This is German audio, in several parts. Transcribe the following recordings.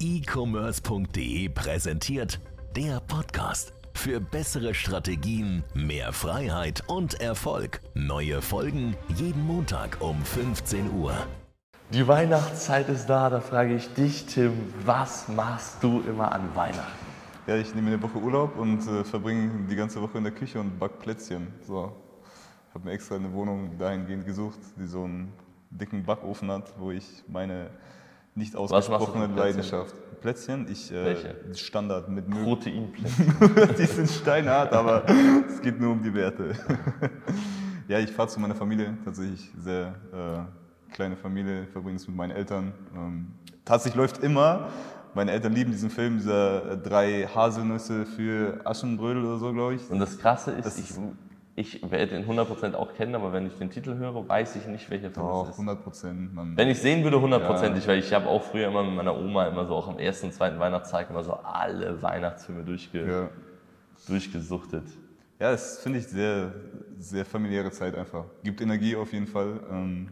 e-commerce.de präsentiert der Podcast. Für bessere Strategien, mehr Freiheit und Erfolg. Neue Folgen jeden Montag um 15 Uhr. Die Weihnachtszeit ist da, da frage ich dich, Tim, was machst du immer an Weihnachten? Ja, ich nehme eine Woche Urlaub und äh, verbringe die ganze Woche in der Küche und back Plätzchen. So. habe mir extra eine Wohnung dahingehend gesucht, die so einen dicken Backofen hat, wo ich meine nicht ausgesprochene Leidenschaft. Plätzchen, ich äh? Standard mit Möbel. Proteinplätzchen. die sind steinhart, aber es geht nur um die Werte. ja, ich fahre zu meiner Familie, tatsächlich sehr äh, kleine Familie, verbringe es mit meinen Eltern. Ähm, tatsächlich läuft immer, meine Eltern lieben diesen Film, dieser äh, drei Haselnüsse für Aschenbrödel oder so, glaube ich. Und das Krasse ist, Das ich, ich werde den 100% auch kennen, aber wenn ich den Titel höre, weiß ich nicht, welcher Film Doch, es ist. 100 Prozent. Man- Wenn ich sehen würde, hundertprozentig, weil ich habe auch früher immer mit meiner Oma immer so auch am ersten und zweiten Weihnachtstag immer so alle Weihnachtsfilme durchge Ja, durchgesuchtet. ja das finde ich sehr, sehr familiäre Zeit einfach. Gibt Energie auf jeden Fall. Ähm,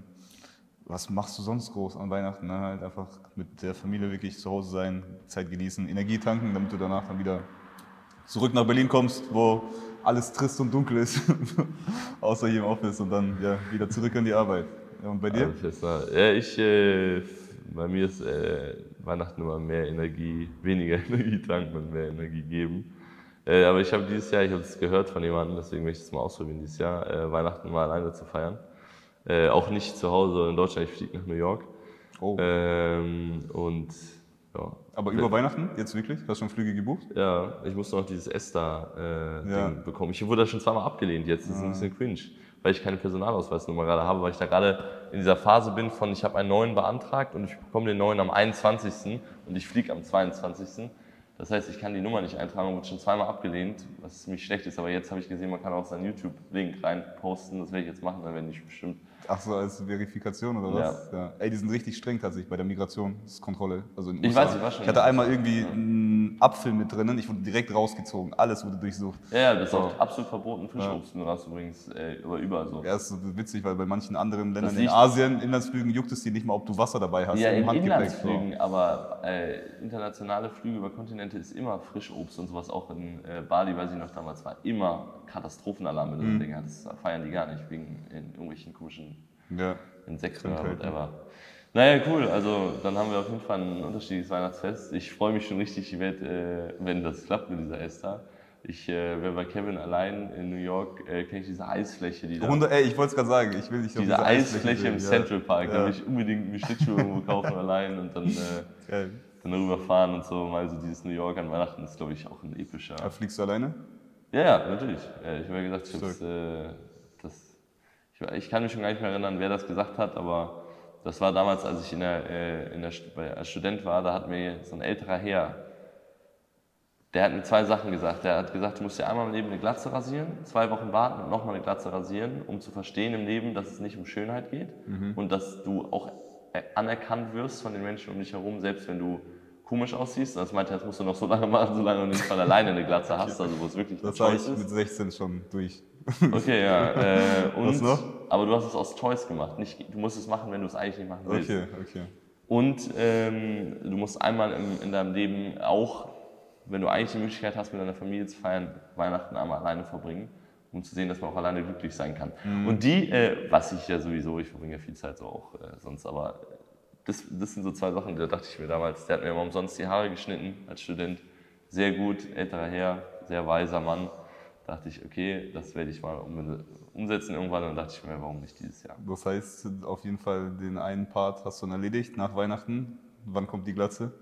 was machst du sonst groß an Weihnachten? Ne? Halt einfach mit der Familie wirklich zu Hause sein, Zeit genießen, Energie tanken, damit du danach dann wieder zurück nach Berlin kommst, wo alles trist und dunkel ist, außer hier im Office und dann ja, wieder zurück an die Arbeit. Ja, und bei dir? Ja, ich, äh, bei mir ist äh, Weihnachten immer mehr Energie, weniger Energie tanken und mehr Energie geben. Äh, aber ich habe dieses Jahr, ich habe es gehört von jemandem, deswegen möchte ich es mal ausprobieren, dieses Jahr äh, Weihnachten mal alleine zu feiern. Äh, auch nicht zu Hause in Deutschland, ich fliege nach New York. Oh. Ähm, und ja, Aber über Weihnachten jetzt wirklich? Hast du schon Flüge gebucht? ja, ich musste noch dieses ESTA-Ding Ja. bekommen. Ich wurde da schon zweimal abgelehnt, jetzt ist es ein bisschen cringe, weil ich keine Personalausweisnummer gerade habe, weil ich da gerade in dieser Phase bin von, ich habe einen neuen beantragt und ich bekomme den neuen am 21. und ich fliege am 22. Das heißt, ich kann die Nummer nicht eintragen und wurde schon zweimal abgelehnt, was ziemlich schlecht ist. Aber jetzt habe ich gesehen, man kann auch seinen YouTube-Link reinposten. Das werde ich jetzt machen, dann werde ich bestimmt. Ach so, als Verifikation oder was? Ja. Ey, die sind richtig streng tatsächlich bei der Migrationskontrolle. Also in Ich weiß, ich war schon Ich hatte in einmal irgendwie einen Apfel mit drinnen, ich wurde direkt rausgezogen, alles wurde durchsucht. Ja, ja, das ist auch absolut verboten, Frischobst ja. übrigens, äh, aber überall so. Ja, ist so witzig, weil bei manchen anderen Ländern in liegt- Asien, Inlandsflügen, juckt es die nicht mal, ob du Wasser dabei hast Ja, in Handgepäck. Inlandsflügen, aber äh, internationale Flüge über Kontinente ist immer Frischobst und sowas. Auch in äh, Bali, weiß ich noch damals, war immer Katastrophenalarm mit mhm. Dinger. Das feiern die gar nicht wegen in irgendwelchen komischen Ja. Insekten oder whatever. Naja, cool. Also dann haben wir auf jeden Fall ein unterschiedliches Weihnachtsfest. Ich freue mich schon richtig, ich werd, äh, wenn das klappt mit dieser Esther. Ich äh, wäre bei Kevin allein in New York, äh, kenne ich diese Eisfläche, die da 100, ey, ich wollte es gerade sagen, ich will dich auf diese Eisfläche im sehen, Central Park, da Ja. will ich unbedingt mir Schlittschuhe irgendwo kaufen allein und dann, äh. Dann rüberfahren und so. Mal so dieses New York an Weihnachten ist, glaube ich, auch ein epischer. Ja, Fliegst du alleine? Ja, ja, natürlich. Ja, ich habe ja gesagt, ich, hab's, äh, das, ich, ich kann mich schon gar nicht mehr erinnern, wer das gesagt hat, aber das war damals, als ich in der, äh, in der, bei, als Student war, da hat mir so ein älterer Herr, der hat mir zwei Sachen gesagt. Der hat gesagt, du musst dir einmal im Leben eine Glatze rasieren, zwei Wochen warten und nochmal eine Glatze rasieren, um zu verstehen im Leben, dass es nicht um Schönheit geht und dass du auch anerkannt wirst von den Menschen um dich herum, selbst wenn du komisch aussiehst. Das meinte er, das musst du noch so lange machen, solange du nicht mal alleine eine Glatze hast, also wo es wirklich Das war ich ist. mit 16 schon durch. Okay, ja. Äh, und, Was noch? Aber du hast es aus Toys gemacht. Nicht, du musst es machen, wenn du es eigentlich nicht machen willst. Okay, okay. Und ähm, du musst einmal im, in deinem Leben auch, wenn du eigentlich die Möglichkeit hast, mit deiner Familie zu feiern, Weihnachten einmal alleine verbringen, um zu sehen, dass man auch alleine glücklich sein kann. Mhm. Und die, äh, was ich ja sowieso, ich verbringe ja viel Zeit so auch äh, sonst, aber das, das sind so zwei Sachen, da dachte ich mir damals, der hat mir immer umsonst die Haare geschnitten als Student. Sehr gut, älterer Herr, sehr weiser Mann. dachte ich, okay, das werde ich mal um, umsetzen irgendwann. Und dann dachte ich mir, warum nicht dieses Jahr? Das heißt, auf jeden Fall den einen Part hast du dann erledigt nach Weihnachten. Wann kommt die Glatze?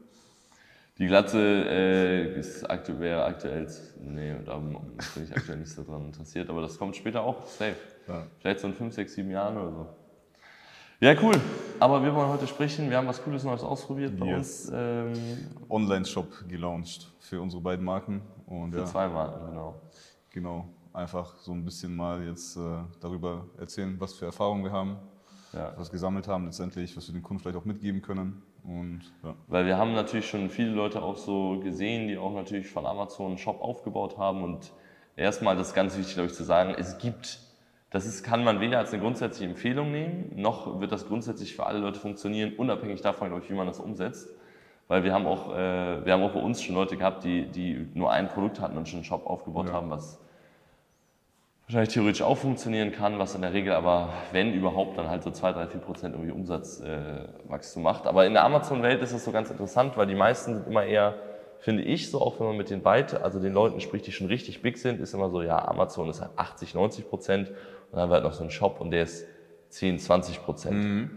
Die Glatze äh, ist aktuell, wäre aktuell, nee, da bin ich aktuell nicht so dran interessiert, aber das kommt später auch, safe. Ja. Vielleicht so in 5, 6, 7 Jahren oder so. Ja, cool. Aber wir wollen heute sprechen. Wir haben was Cooles Neues ausprobiert bei Yes. uns. Ähm, Online-Shop gelauncht für unsere beiden Marken. Und für ja, zwei Marken, genau. genau. Einfach so ein bisschen mal jetzt äh, darüber erzählen, was für Erfahrungen wir haben, Ja. was wir gesammelt haben letztendlich, was wir den Kunden vielleicht auch mitgeben können. Und ja. Weil wir haben natürlich schon viele Leute auch so gesehen, die auch natürlich von Amazon einen Shop aufgebaut haben. Und erstmal, das ist ganz wichtig, glaube ich, zu sagen, es gibt, das ist, kann man weder als eine grundsätzliche Empfehlung nehmen, noch wird das grundsätzlich für alle Leute funktionieren, unabhängig davon, glaube ich, wie man das umsetzt. Weil wir haben auch, äh, wir haben auch bei uns schon Leute gehabt, die, die nur ein Produkt hatten und schon einen Shop aufgebaut Ja. haben, was wahrscheinlich theoretisch auch funktionieren kann, was in der Regel aber, wenn überhaupt, dann halt so 2, 3, 4 Prozent irgendwie Umsatzwachstum macht. Aber in der Amazon-Welt ist das so ganz interessant, weil die meisten sind immer eher, finde ich, so auch wenn man mit den weit, also den Leuten spricht, die schon richtig big sind, ist immer so, ja, Amazon ist halt 80, 90 Prozent und dann haben wir halt noch so einen Shop und der ist 10, 20 Prozent.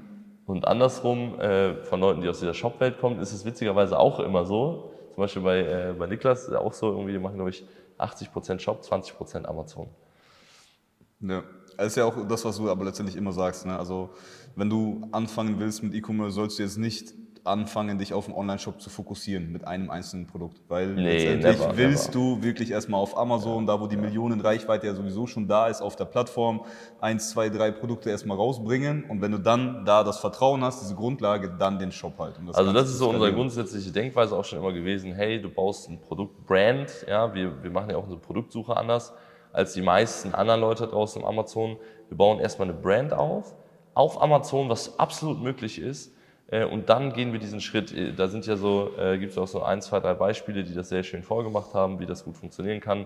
Und andersrum, äh, von Leuten, die aus dieser Shop-Welt kommen, ist es witzigerweise auch immer so. Zum Beispiel bei, äh, bei Niklas ist auch so, irgendwie, die machen, glaube ich, 80% Shop, 20% Amazon. Ja, das ist ja auch das, was du aber letztendlich immer sagst. Ne? Also, wenn du anfangen willst mit E-Commerce, sollst du jetzt nicht anfangen, dich auf den Online-Shop zu fokussieren mit einem einzelnen Produkt. Weil Nee, letztendlich never, willst du wirklich erstmal auf Amazon, da wo die Millionen Reichweite ja sowieso schon da ist, auf der Plattform, eins, zwei, drei Produkte erstmal rausbringen. Und wenn du dann da das Vertrauen hast, diese Grundlage, dann den Shop halt. Um Also das ist so unsere grundsätzliche Denkweise auch schon immer gewesen, hey, du baust ein Produktbrand, ja, wir, wir machen ja auch unsere Produktsuche anders als die meisten anderen Leute draußen im Amazon. Wir bauen erstmal eine Brand auf, auf Amazon, was absolut möglich ist. äh, Und dann gehen wir diesen Schritt. Äh, Da sind ja so, äh, gibt es auch so ein, zwei, drei Beispiele, die das sehr schön vorgemacht haben, wie das gut funktionieren kann.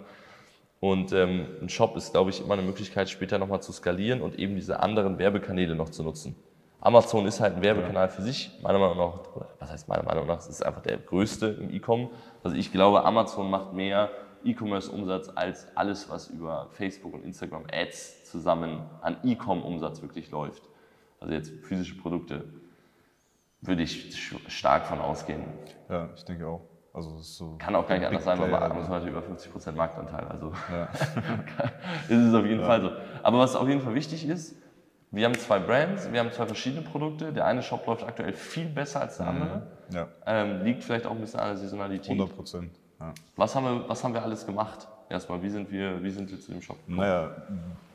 Und ähm, ein Shop ist, glaube ich, immer eine Möglichkeit, später nochmal zu skalieren und eben diese anderen Werbekanäle noch zu nutzen. Amazon ist halt ein Werbekanal für sich, meiner Meinung nach, was heißt meiner Meinung nach, es ist einfach der größte im E-Com. Also ich glaube, Amazon macht mehr E-Commerce-Umsatz als alles, was über Facebook und Instagram Ads zusammen an E-Com-Umsatz wirklich läuft. Also jetzt physische Produkte würde ich stark von ausgehen. Ja, ich denke auch. Also, so Kann auch gar nicht anders sein, weil Player, Amazon hat über 50% Marktanteil. Also Ja. ist es auf jeden Fall so. Aber was auf jeden Fall wichtig ist, wir haben zwei Brands, wir haben zwei verschiedene Produkte. Der eine Shop läuft aktuell viel besser als der andere. ja, Ähm, liegt vielleicht auch ein bisschen an der Saisonalität. 100 Prozent. Ja. Was haben, wir, was haben wir alles gemacht? Erstmal, wie sind wir, wie sind wir zu dem Shop gekommen? Naja,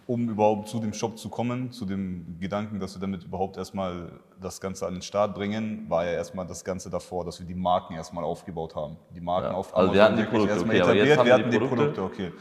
um überhaupt zu dem Shop zu kommen, zu dem Gedanken, dass wir damit überhaupt erstmal das Ganze an den Start bringen, war ja erstmal das Ganze davor, dass wir die Marken erstmal aufgebaut haben. Die Marken Ja, auf also wir hatten die Produkte, erstmal okay, etabliert, haben wir hatten die die Produkte. Produkte, okay.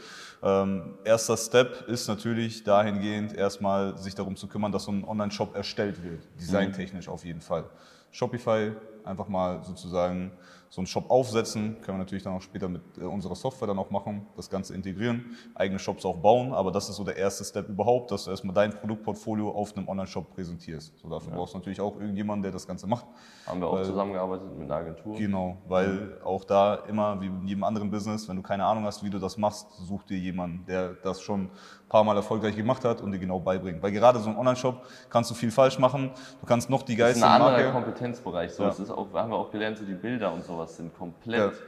Ähm, erster Step ist natürlich dahingehend erstmal sich darum zu kümmern, dass so ein Online-Shop erstellt wird, designtechnisch auf jeden Fall. Shopify einfach mal sozusagen so einen Shop aufsetzen, können wir natürlich dann auch später mit äh, unserer Software dann auch machen, das Ganze integrieren, eigene Shops auch bauen, aber das ist so der erste Step überhaupt, dass du erstmal dein Produktportfolio auf einem Online-Shop präsentierst. So dafür brauchst du natürlich auch irgendjemanden, der das Ganze macht. Haben wir auch Weil- zusammengearbeitet mit einer Agentur. Genau, weil auch da immer, wie in jedem anderen Business, wenn du keine Ahnung hast, wie du das machst, such dir jemanden, der das schon ein paar Mal erfolgreich gemacht hat und dir genau beibringt. Weil gerade so ein Online-Shop kannst du viel falsch machen, du kannst noch die Das ist geilste ein anderer Marke... Kompetenzbereich. So, Ja. Ist auch, haben wir auch gelernt, so die Bilder und sowas sind komplett. Ja.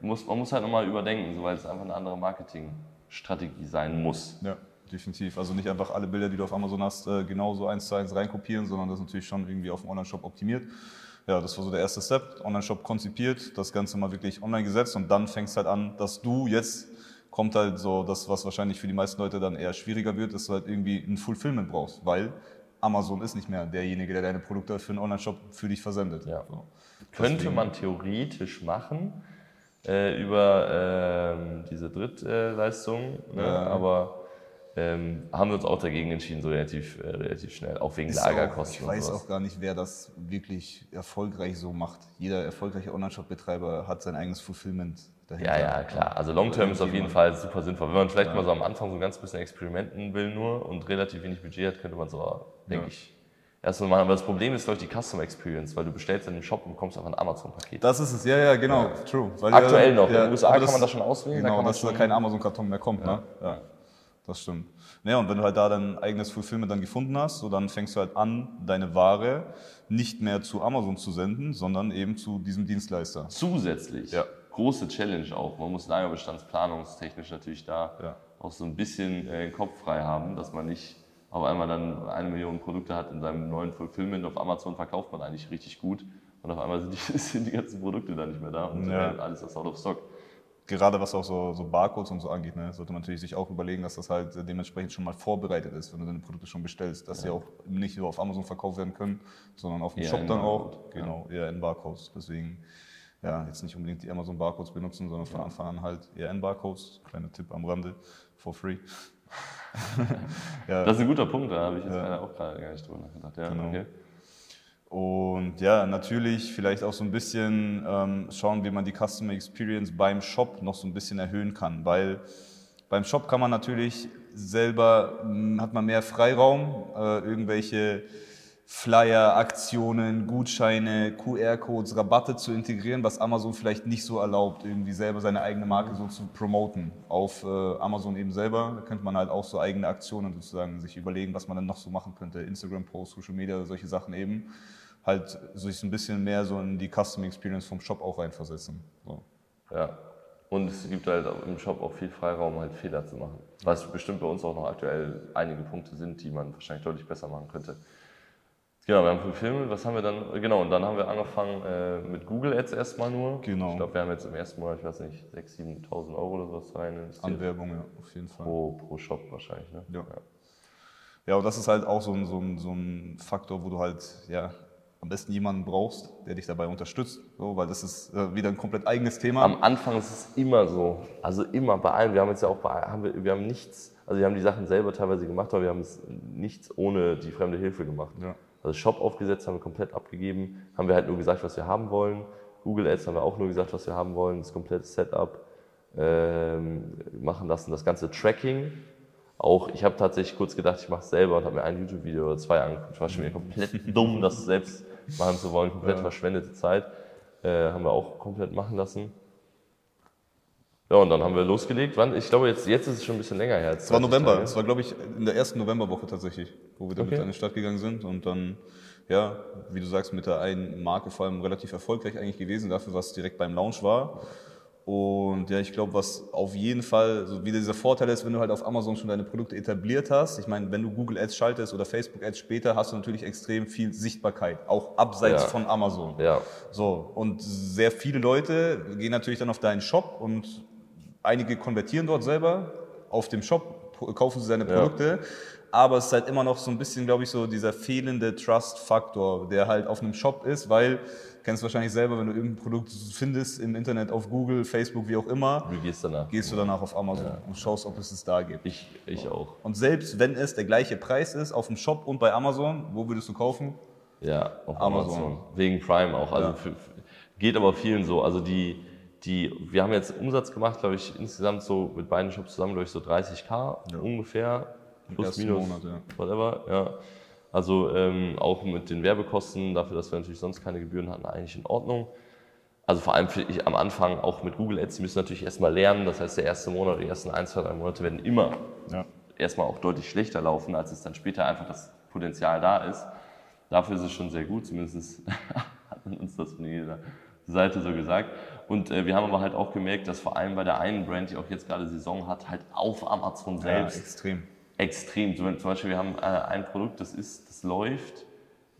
Muss, man muss halt nochmal überdenken, so, weil es einfach eine andere Marketingstrategie sein muss. Ja, definitiv. Also nicht einfach alle Bilder, die du auf Amazon hast, äh, genauso eins zu eins reinkopieren, sondern das natürlich schon irgendwie auf dem Online-Shop optimiert. Ja, das war so der erste Step. Online-Shop konzipiert, das Ganze mal wirklich online gesetzt und dann fängst halt an, dass du jetzt kommt halt so das, was wahrscheinlich für die meisten Leute dann eher schwieriger wird, dass du halt irgendwie ein Fulfillment brauchst, weil Amazon ist nicht mehr derjenige, der deine Produkte für einen Online-Shop für dich versendet. Ja. So. Könnte Deswegen- man theoretisch machen äh, über ähm, diese Drittleistung, ne? Ja. aber ähm, haben wir uns auch dagegen entschieden, so relativ, äh, relativ schnell, auch wegen Ist Lagerkosten. Auch, ich weiß auch gar nicht, wer das wirklich erfolgreich so macht. Jeder erfolgreiche Online-Shop-Betreiber hat sein eigenes Fulfillment dahinter. Ja, ja, klar. Also Long-Term ist auf jeden. Fall super sinnvoll. Wenn man vielleicht mal so am Anfang so ein ganz bisschen experimenten will nur und relativ wenig Budget hat, könnte man so, denke Ja. ich, erstmal machen. Aber das Problem ist, glaube ich, die Custom Experience, weil du bestellst in den Shop und bekommst einfach ein Amazon-Paket. Das ist es, ja, ja, genau, true. Weil Aktuell ja, noch. In Ja, den USA kann man das schon auswählen, da Genau, man dass da kein Amazon-Karton mehr kommt, ne? Ja, das stimmt. Ja, und wenn du halt da dein eigenes Fulfillment dann gefunden hast, so dann fängst du halt an, deine Ware nicht mehr zu Amazon zu senden, sondern eben zu diesem Dienstleister. Zusätzlich, Ja. große Challenge auch. Man muss lagerbestandsplanungstechnisch natürlich da Ja. auch so ein bisschen äh, den Kopf frei haben, dass man nicht auf einmal dann eine Million Produkte hat in seinem neuen Fulfillment. Auf Amazon verkauft man eigentlich richtig gut und auf einmal sind die, sind die ganzen Produkte dann nicht mehr da und Ja. äh, alles ist out of stock. Gerade was auch so, so Barcodes und so angeht, ne, sollte man natürlich sich auch überlegen, dass das halt dementsprechend schon mal vorbereitet ist, wenn du deine Produkte schon bestellst, dass sie auch nicht nur auf Amazon verkauft werden können, sondern auf dem Shop dann auch. Genau, eher in Barcodes. Deswegen, ja, jetzt nicht unbedingt die Amazon Barcodes benutzen, sondern von Anfang an halt eher in Barcodes. Kleiner Tipp am Rande, for free. Ja. Das ist ein guter Punkt, da habe ich jetzt Ja. auch gerade gar nicht drüber nachgedacht. Ja, Genau. okay. Und ja, natürlich vielleicht auch so ein bisschen ähm, schauen, wie man die Customer Experience beim Shop noch so ein bisschen erhöhen kann, weil beim Shop kann man natürlich selber, hm, hat man mehr Freiraum, äh, irgendwelche Flyer, Aktionen, Gutscheine, QR-Codes, Rabatte zu integrieren, was Amazon vielleicht nicht so erlaubt, irgendwie selber seine eigene Marke so zu promoten. Auf äh, Amazon eben selber da könnte man halt auch so eigene Aktionen sozusagen sich überlegen, was man dann noch so machen könnte. Instagram-Posts, Social Media, solche Sachen eben. Halt sich ein bisschen mehr so in die Custom Experience vom Shop auch reinversetzen. So. Ja. Und es gibt halt im Shop auch viel Freiraum, halt Fehler zu machen. Was bestimmt bei uns auch noch aktuell einige Punkte sind, die man wahrscheinlich deutlich besser machen könnte. Genau, wir haben gefilmt, was haben wir dann? Genau, und dann haben wir angefangen äh, mit Google Ads erstmal nur. Genau. Ich glaube, wir haben jetzt im ersten Monat, ich weiß nicht, 6.000, 7.000 Euro oder sowas rein. An Werbung, ja, auf jeden Fall. Pro, pro Shop wahrscheinlich, ne? Ja. Ja, und das ist halt auch so ein, so ein, so ein Faktor, wo du halt ja, am besten jemanden brauchst, der dich dabei unterstützt, so, weil das ist äh, wieder ein komplett eigenes Thema. Am Anfang ist es immer so, also immer bei allen. Wir haben jetzt ja auch bei haben wir, wir haben nichts, also wir haben die Sachen selber teilweise gemacht, aber wir haben es nichts ohne die fremde Hilfe gemacht. Ja. Also Shop aufgesetzt haben wir komplett abgegeben, haben wir halt nur gesagt, was wir haben wollen. Google Ads haben wir auch nur gesagt, was wir haben wollen, das komplette Setup ähm, machen lassen, das ganze Tracking. Auch ich habe tatsächlich kurz gedacht, ich mache es selber und habe mir ein YouTube-Video oder zwei angeguckt. Ich war schon wieder komplett dumm, das selbst machen zu wollen, komplett Ja. verschwendete Zeit. Äh, haben wir auch komplett machen lassen. Ja, und dann haben wir losgelegt. Wann? Ich glaube, jetzt, jetzt ist es schon ein bisschen länger her. Es war November, es war glaube ich in der ersten Novemberwoche tatsächlich, wo wir damit Okay. an die Stadt gegangen sind und dann, ja, wie du sagst, mit der einen Marke vor allem relativ erfolgreich eigentlich gewesen, dafür, was direkt beim Launch war. Und ja, ich glaube, was auf jeden Fall so wieder dieser Vorteil ist, wenn du halt auf Amazon schon deine Produkte etabliert hast. Ich meine, wenn du Google Ads schaltest oder Facebook Ads später, hast du natürlich extrem viel Sichtbarkeit, auch abseits Ja. von Amazon. Ja, So, und sehr viele Leute gehen natürlich dann auf deinen Shop und einige konvertieren dort selber auf dem Shop, kaufen sie seine Ja. Produkte. Aber es ist halt immer noch so ein bisschen, glaube ich, so dieser fehlende Trust-Faktor, der halt auf einem Shop ist, weil, kennst du wahrscheinlich selber, wenn du irgendein Produkt findest im Internet, auf Google, Facebook, wie auch immer, gehst danach. gehst du danach auf Amazon und schaust, ob es es da gibt. Ich, ich auch. Und selbst wenn es der gleiche Preis ist, auf dem Shop und bei Amazon, wo würdest du kaufen? Ja, auf Amazon. Amazon. Wegen Prime auch. Also Ja. für, geht aber vielen so. Also die, die, wir haben jetzt Umsatz gemacht, glaube ich, insgesamt so mit beiden Shops zusammen durch so 30k ungefähr. Plus, minus, Monat, ja. whatever. Ja. Also ähm, auch mit den Werbekosten, dafür, dass wir natürlich sonst keine Gebühren hatten, eigentlich in Ordnung. Also vor allem für ich am Anfang auch mit Google Ads, die müssen natürlich erstmal lernen. Das heißt, der erste Monat, die ersten ein, zwei, drei Monate werden immer Ja. erstmal auch deutlich schlechter laufen, als es dann später einfach das Potenzial da ist. Dafür ist es schon sehr gut, zumindest hat man uns das von jeder Seite so gesagt. Und äh, wir haben aber halt auch gemerkt, dass vor allem bei der einen Brand, die auch jetzt gerade Saison hat, halt auf Amazon Ja, selbst extrem. extrem. Zum Beispiel, wir haben äh, ein Produkt, das ist, das läuft,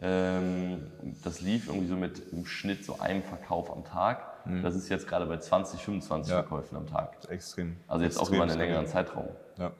ähm, das lief irgendwie so mit im Schnitt so einem Verkauf am Tag. Das ist jetzt gerade bei 20, 25 Mhm. Ja. Verkäufen am Tag. Extrem. Also jetzt auch Extrem über einen längeren Zeitraum. Ja.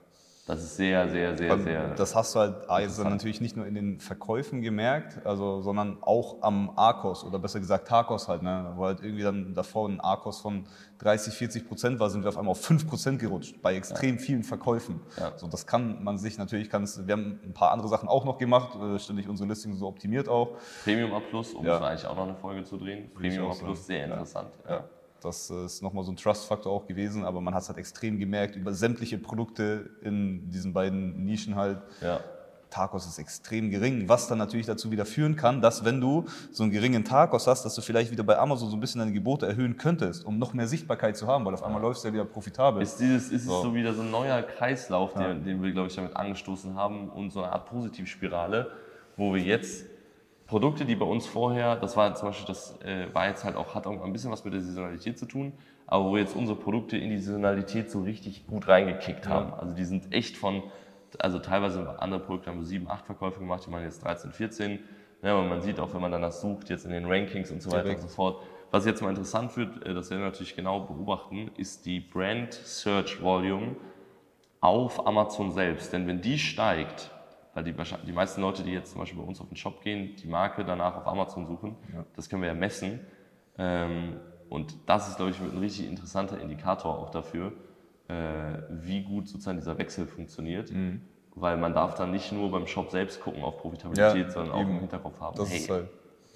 Das ist sehr, sehr, sehr, sehr. Das hast du halt also natürlich nicht nur in den Verkäufen gemerkt, also, sondern auch am Arkos oder besser gesagt Tarkos halt, ne? wo halt irgendwie dann davor ein Arkos von 30, 40 Prozent war, sind wir auf einmal auf 5 Prozent gerutscht bei extrem vielen Verkäufen. Ja. So, das kann man sich natürlich, kann's, wir haben ein paar andere Sachen auch noch gemacht, äh, ständig unsere Listing so optimiert auch. Premium A Plus, um Ja. eigentlich auch noch eine Folge zu drehen. Premium A auch Plus, sagen. sehr Ja. interessant. Ja. Das ist nochmal so ein Trust-Faktor auch gewesen, aber man hat es halt extrem gemerkt über sämtliche Produkte in diesen beiden Nischen halt. Ja. Tarkos ist extrem gering, was dann natürlich dazu wieder führen kann, dass wenn du so einen geringen Tarkos hast, dass du vielleicht wieder bei Amazon so ein bisschen deine Gebote erhöhen könntest, um noch mehr Sichtbarkeit zu haben, weil auf einmal läufst du ja wieder profitabel. Ist, dieses, ist So. es so wieder so ein neuer Kreislauf, den, den wir, glaube ich, damit angestoßen haben und so eine Art Positivspirale, wo wir jetzt Produkte, die bei uns vorher, das war zum Beispiel, das äh, war jetzt halt auch, hat auch ein bisschen was mit der Saisonalität zu tun, aber wo jetzt unsere Produkte in die Saisonalität so richtig gut reingekickt haben. Also die sind echt von, also teilweise andere Produkte haben wir 7, 8 Verkäufe gemacht, die machen jetzt 13, 14. Ja, aber man sieht auch, wenn man danach sucht, jetzt in den Rankings und so weiter Direkt. und so fort. Was jetzt mal interessant wird, äh, das werden wir natürlich genau beobachten, ist die Brand Search Volume auf Amazon selbst. Denn wenn die steigt, weil die, die meisten Leute, die jetzt zum Beispiel bei uns auf den Shop gehen, die Marke danach auf Amazon suchen, das können wir ja messen. Ähm, und das ist, glaube ich, ein richtig interessanter Indikator auch dafür, äh, wie gut sozusagen dieser Wechsel funktioniert. Weil man darf dann nicht nur beim Shop selbst gucken auf Profitabilität, Ja, sondern auch eben. im Hinterkopf haben, Das hey, ist halt-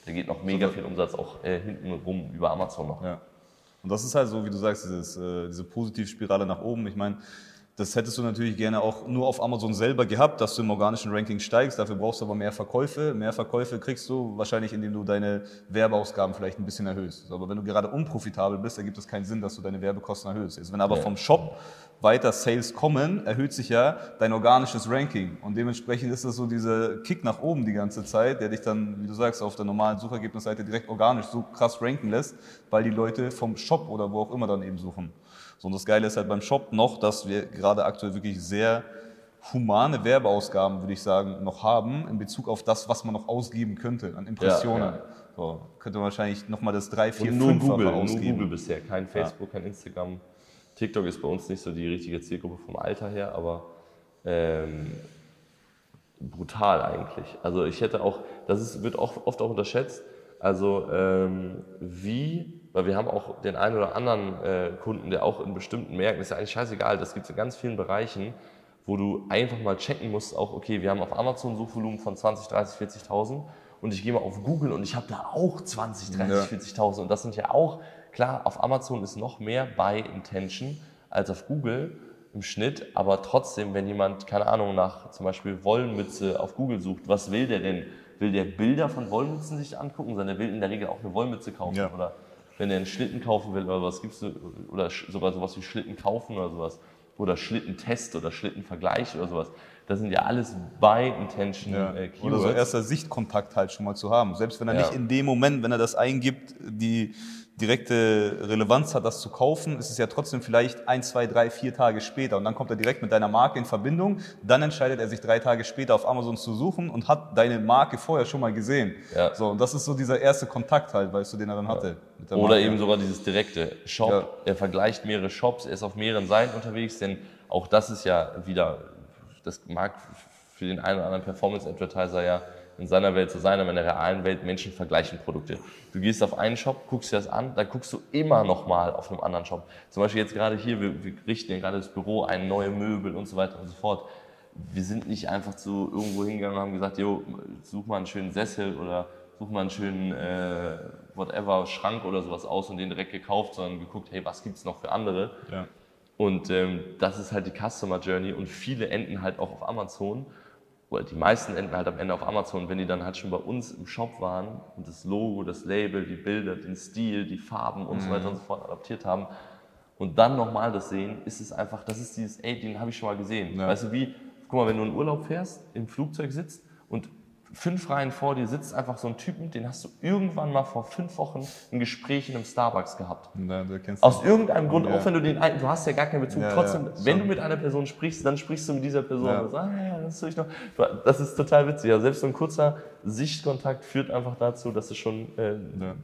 Da geht noch mega viel Umsatz auch äh, hinten rum über Amazon noch. Ja. Und das ist halt so, wie du sagst, dieses, äh, diese Positivspirale nach oben. Ich meine, das hättest du natürlich gerne auch nur auf Amazon selber gehabt, dass du im organischen Ranking steigst. Dafür brauchst du aber mehr Verkäufe. Mehr Verkäufe kriegst du wahrscheinlich, indem du deine Werbeausgaben vielleicht ein bisschen erhöhst. Aber wenn du gerade unprofitabel bist, ergibt es keinen Sinn, dass du deine Werbekosten erhöhst. Jetzt, wenn aber vom Shop weiter Sales kommen, erhöht sich ja dein organisches Ranking. Und dementsprechend ist das so dieser Kick nach oben die ganze Zeit, der dich dann, wie du sagst, auf der normalen Suchergebnisseite direkt organisch so krass ranken lässt, weil die Leute vom Shop oder wo auch immer dann eben suchen. So, und das Geile ist halt beim Shop noch, dass wir gerade aktuell wirklich sehr humane Werbeausgaben, würde ich sagen, noch haben in Bezug auf das, was man noch ausgeben könnte an Impressionen. Ja, ja. So, könnte man wahrscheinlich nochmal das 3, 4, 5 Google, ausgeben. Nur Google bisher, kein Facebook, ja. kein Instagram. TikTok ist bei uns nicht so die richtige Zielgruppe vom Alter her, aber ähm, brutal eigentlich. Also ich hätte auch, das ist, wird auch, oft auch unterschätzt, also ähm, wie weil wir haben auch den einen oder anderen äh, Kunden, der auch in bestimmten Märkten, ist ja eigentlich scheißegal, das gibt es in ganz vielen Bereichen, wo du einfach mal checken musst, auch okay, wir haben auf Amazon Suchvolumen von 20, 30, 40.000 und ich gehe mal auf Google und ich habe da auch 20, 30, ja. 40.000 und das sind ja auch, klar, auf Amazon ist noch mehr Buy Intention als auf Google im Schnitt, aber trotzdem, wenn jemand, keine Ahnung, nach zum Beispiel Wollmütze auf Google sucht, was will der denn? Will der Bilder von Wollmützen sich angucken, sondern der will in der Regel auch eine Wollmütze kaufen ja. oder wenn er einen Schlitten kaufen will oder was gibst du, oder sogar sowas wie Schlitten kaufen oder sowas, oder Schlittentest oder Schlittenvergleich oder sowas. Das sind ja alles by intention ja. äh, Keywords. Oder so erster Sichtkontakt halt schon mal zu haben. Selbst wenn er ja. nicht in dem Moment, wenn er das eingibt, die direkte Relevanz hat, das zu kaufen, ist es ja trotzdem vielleicht ein, zwei, drei, vier Tage später. Und dann kommt er direkt mit deiner Marke in Verbindung. Dann entscheidet er sich drei Tage später auf Amazon zu suchen und hat deine Marke vorher schon mal gesehen. Ja. So, und das ist so dieser erste Kontakt halt, weißt du, den er dann hatte. Oder Marke. eben sogar dieses direkte Shop. Ja. Er vergleicht mehrere Shops, er ist auf mehreren Seiten unterwegs, denn auch das ist ja wieder, das mag für den einen oder anderen Performance-Advertiser ja in seiner Welt zu sein, aber in der realen Welt Menschen vergleichen Produkte. Du gehst auf einen Shop, guckst dir das an, dann guckst du immer noch mal auf einem anderen Shop. Zum Beispiel jetzt gerade hier, wir, wir richten ja gerade das Büro ein, neue Möbel und so weiter und so fort. Wir sind nicht einfach so irgendwo hingegangen und haben gesagt, jo, such mal einen schönen Sessel oder such mal einen schönen äh, whatever Schrank oder sowas aus und den direkt gekauft, sondern geguckt, hey, was gibt's noch für andere? Ja. Und ähm, das ist halt die Customer Journey und viele enden halt auch auf Amazon oder die meisten enden halt am Ende auf Amazon, wenn die dann halt schon bei uns im Shop waren und das Logo, das Label, die Bilder, den Stil, die Farben und mhm. so weiter und so fort adaptiert haben und dann nochmal das sehen, ist es einfach, das ist dieses, ey, den habe ich schon mal gesehen. Ja. Weißt du, wie, guck mal, wenn du in Urlaub fährst, im Flugzeug sitzt und fünf Reihen vor dir sitzt einfach so ein Typen, den hast du irgendwann mal vor fünf Wochen ein Gespräch in einem Starbucks gehabt. Ja, Aus irgendeinem Grund, ja. auch wenn du den alten, du hast ja gar keinen Bezug, ja, trotzdem, wenn du mit einer Person sprichst, dann sprichst du mit dieser Person. Ja. Und ah, ja, das, ist total witzig. Ja, selbst so ein kurzer Sichtkontakt führt einfach dazu, dass es schon äh,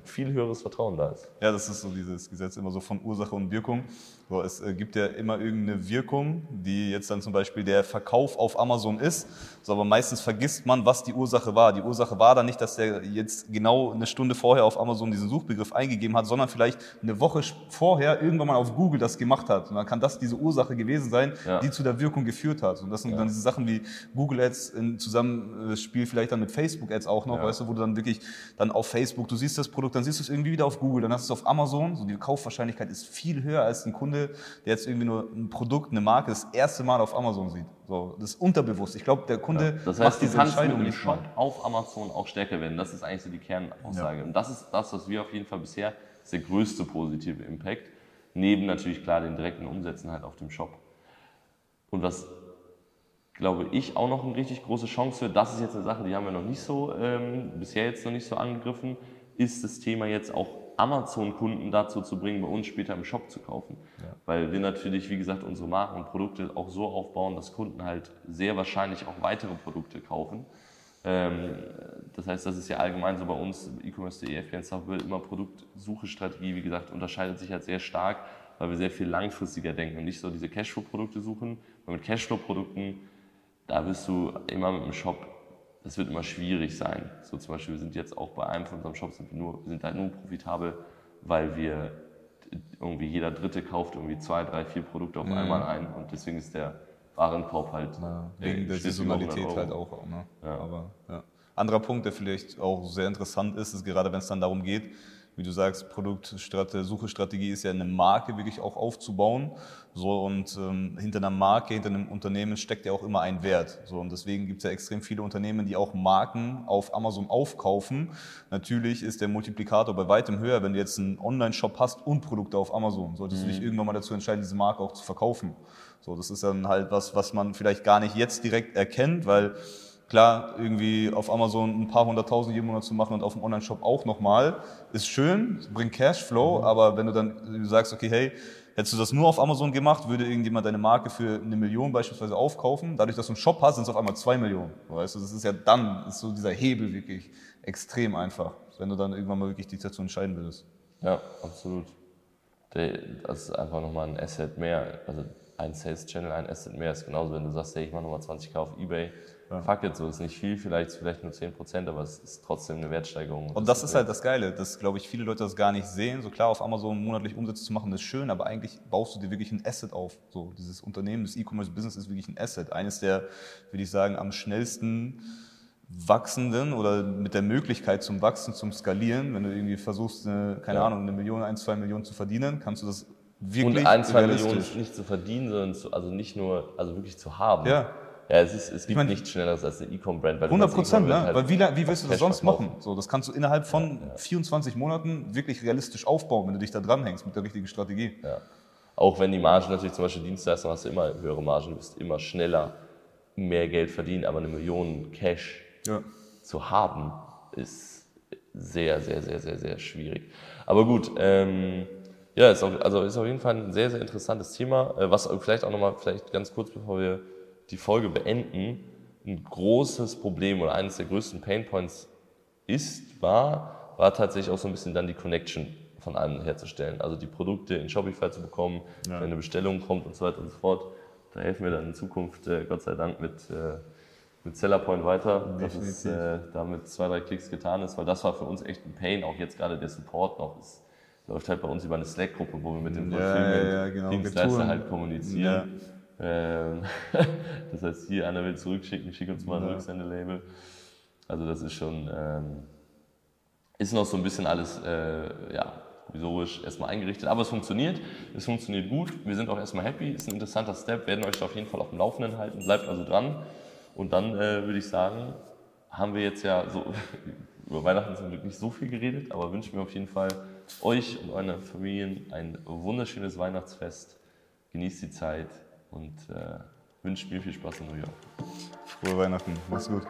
viel höheres Vertrauen da ist. Ja, das ist so dieses Gesetz immer so von Ursache und Wirkung. So, es äh, gibt ja immer irgendeine Wirkung, die jetzt dann zum Beispiel der Verkauf auf Amazon ist. So, aber meistens vergisst man, was die Ursache war. Die Ursache war dann nicht, dass er jetzt genau eine Stunde vorher auf Amazon diesen Suchbegriff eingegeben hat, sondern vielleicht eine Woche vorher irgendwann mal auf Google das gemacht hat. Und dann kann das diese Ursache gewesen sein, ja. die zu der Wirkung geführt hat. Und das sind ja. dann diese Sachen wie Google Ads in Zusammenspiel vielleicht dann mit Facebook Ads auch noch, ja. weißt du, wo du dann wirklich dann auf Facebook, du siehst das Produkt, dann siehst du es irgendwie wieder auf Google, dann hast du es auf Amazon. So die Kaufwahrscheinlichkeit ist viel höher als ein Kunde der jetzt irgendwie nur ein Produkt, eine Marke das erste Mal auf Amazon sieht. So, das ist unterbewusst. Ich glaube, der Kunde ja, das heißt, macht diese Entscheidung dem Shop auf Amazon auch stärker werden. Das ist eigentlich so die Kernaussage. Ja. Und das ist das, was wir auf jeden Fall bisher, ist der größte positive Impact. Neben natürlich klar den direkten Umsätzen halt auf dem Shop. Und was glaube ich auch noch eine richtig große Chance das ist jetzt eine Sache, die haben wir noch nicht so, ähm, bisher jetzt noch nicht so angegriffen, ist das Thema jetzt auch Amazon-Kunden dazu zu bringen, bei uns später im Shop zu kaufen. Ja. Weil wir natürlich, wie gesagt, unsere Marken und Produkte auch so aufbauen, dass Kunden halt sehr wahrscheinlich auch weitere Produkte kaufen. Ähm, das heißt, das ist ja allgemein so bei uns, e-commerce.de, FBN World, immer Produktsuchestrategie, wie gesagt, unterscheidet sich halt sehr stark, weil wir sehr viel langfristiger denken und nicht so diese Cashflow-Produkte suchen. Weil mit Cashflow-Produkten, da wirst du immer mit dem Shop das wird immer schwierig sein. So zum Beispiel, wir sind jetzt auch bei einem von unseren Shops, sind wir, nur, sind halt nur profitabel, weil wir irgendwie jeder Dritte kauft irgendwie zwei, drei, vier Produkte auf mhm. einmal ein und deswegen ist der Warenkorb halt. Ja, wegen der Saisonalität halt auch. Ne? Ja. Aber, ja. Anderer Punkt, der vielleicht auch sehr interessant ist, ist gerade wenn es dann darum geht, wie du sagst, Produktstrategie, Suchestrategie ist ja eine Marke wirklich auch aufzubauen. So und ähm, hinter einer Marke, hinter einem Unternehmen steckt ja auch immer ein Wert. So und deswegen gibt es ja extrem viele Unternehmen, die auch Marken auf Amazon aufkaufen. Natürlich ist der Multiplikator bei weitem höher, wenn du jetzt einen Online-Shop hast und Produkte auf Amazon. Solltest mhm. du dich mhm. irgendwann mal dazu entscheiden, diese Marke auch zu verkaufen. So, das ist dann halt was, was man vielleicht gar nicht jetzt direkt erkennt, weil Klar, irgendwie auf Amazon ein paar hunderttausend jeden Monat zu machen und auf dem Online-Shop auch nochmal, ist schön, bringt Cashflow, mhm. aber wenn du dann sagst, okay, hey, hättest du das nur auf Amazon gemacht, würde irgendjemand deine Marke für eine Million beispielsweise aufkaufen. Dadurch, dass du einen Shop hast, sind es auf einmal zwei Millionen. Weißt du, das ist ja dann, ist so dieser Hebel wirklich extrem einfach, wenn du dann irgendwann mal wirklich dich dazu entscheiden würdest. Ja, absolut. Das ist einfach nochmal ein Asset mehr. Also ein Sales Channel, ein Asset mehr ist genauso, wenn du sagst, hey, ich mache nochmal 20k auf Ebay ja. Fuck it, so ist nicht viel, vielleicht, vielleicht nur 10 Prozent, aber es ist trotzdem eine Wertsteigerung. Und das, das ist halt das Geile, dass, glaube ich, viele Leute das gar nicht sehen. So klar, auf Amazon monatlich Umsätze zu machen, ist schön, aber eigentlich baust du dir wirklich ein Asset auf. So, dieses Unternehmen, das E-Commerce-Business ist wirklich ein Asset. Eines der, würde ich sagen, am schnellsten wachsenden oder mit der Möglichkeit zum Wachsen, zum Skalieren. Wenn du irgendwie versuchst, eine, keine ja. Ahnung, eine Million, ein, zwei Millionen zu verdienen, kannst du das wirklich Und ein, zwei Millionen nicht zu verdienen, sondern zu, also nicht nur, also wirklich zu haben. Ja. Ja, es, ist, es gibt ich mein, nichts Schnelleres als eine E-Com-Brand. 100 Prozent, ne? Halt weil wie, wie willst du das sonst verkaufen. machen? So, das kannst du innerhalb von ja, ja. 24 Monaten wirklich realistisch aufbauen, wenn du dich da dranhängst mit der richtigen Strategie. Ja. Auch wenn die Margen natürlich zum Beispiel Dienstleistung hast du immer höhere Margen, du wirst immer schneller mehr Geld verdienen, aber eine Million Cash zu haben, ist sehr, sehr, sehr, sehr, sehr schwierig. Aber gut, ähm, ja, ist, auch, also ist auf jeden Fall ein sehr, sehr interessantes Thema, äh, was vielleicht auch nochmal, vielleicht ganz kurz, bevor wir die Folge beenden, ein großes Problem oder eines der größten Painpoints ist, war, war tatsächlich auch so ein bisschen dann die Connection von allen herzustellen. Also die Produkte in Shopify zu bekommen, ja. wenn eine Bestellung kommt und so weiter und so fort. Da helfen wir dann in Zukunft, äh, Gott sei Dank, mit, äh, mit Sellerpoint weiter, dass es äh, damit zwei, drei Klicks getan ist, weil das war für uns echt ein Pain, auch jetzt gerade der Support noch. Es läuft halt bei uns über eine Slack-Gruppe, wo wir mit dem Fulfillment-Dienstleister ja, ja, genau. halt kommunizieren. Ähm, das heißt, hier einer will zurückschicken, schick uns mal ein ja. Rücksendelabel. Also das ist schon, ähm, ist noch so ein bisschen alles, äh, ja, provisorisch erstmal eingerichtet, aber es funktioniert, es funktioniert gut, wir sind auch erstmal happy, ist ein interessanter Step, werden euch auf jeden Fall auf dem Laufenden halten, bleibt also dran. Und dann äh, würde ich sagen, haben wir jetzt ja so, über Weihnachten zum Glück nicht so viel geredet, aber wünschen wir auf jeden Fall euch und euren Familien ein wunderschönes Weihnachtsfest, genießt die Zeit, und äh, wünsche mir viel Spaß in New York. Frohe Weihnachten, mach's gut.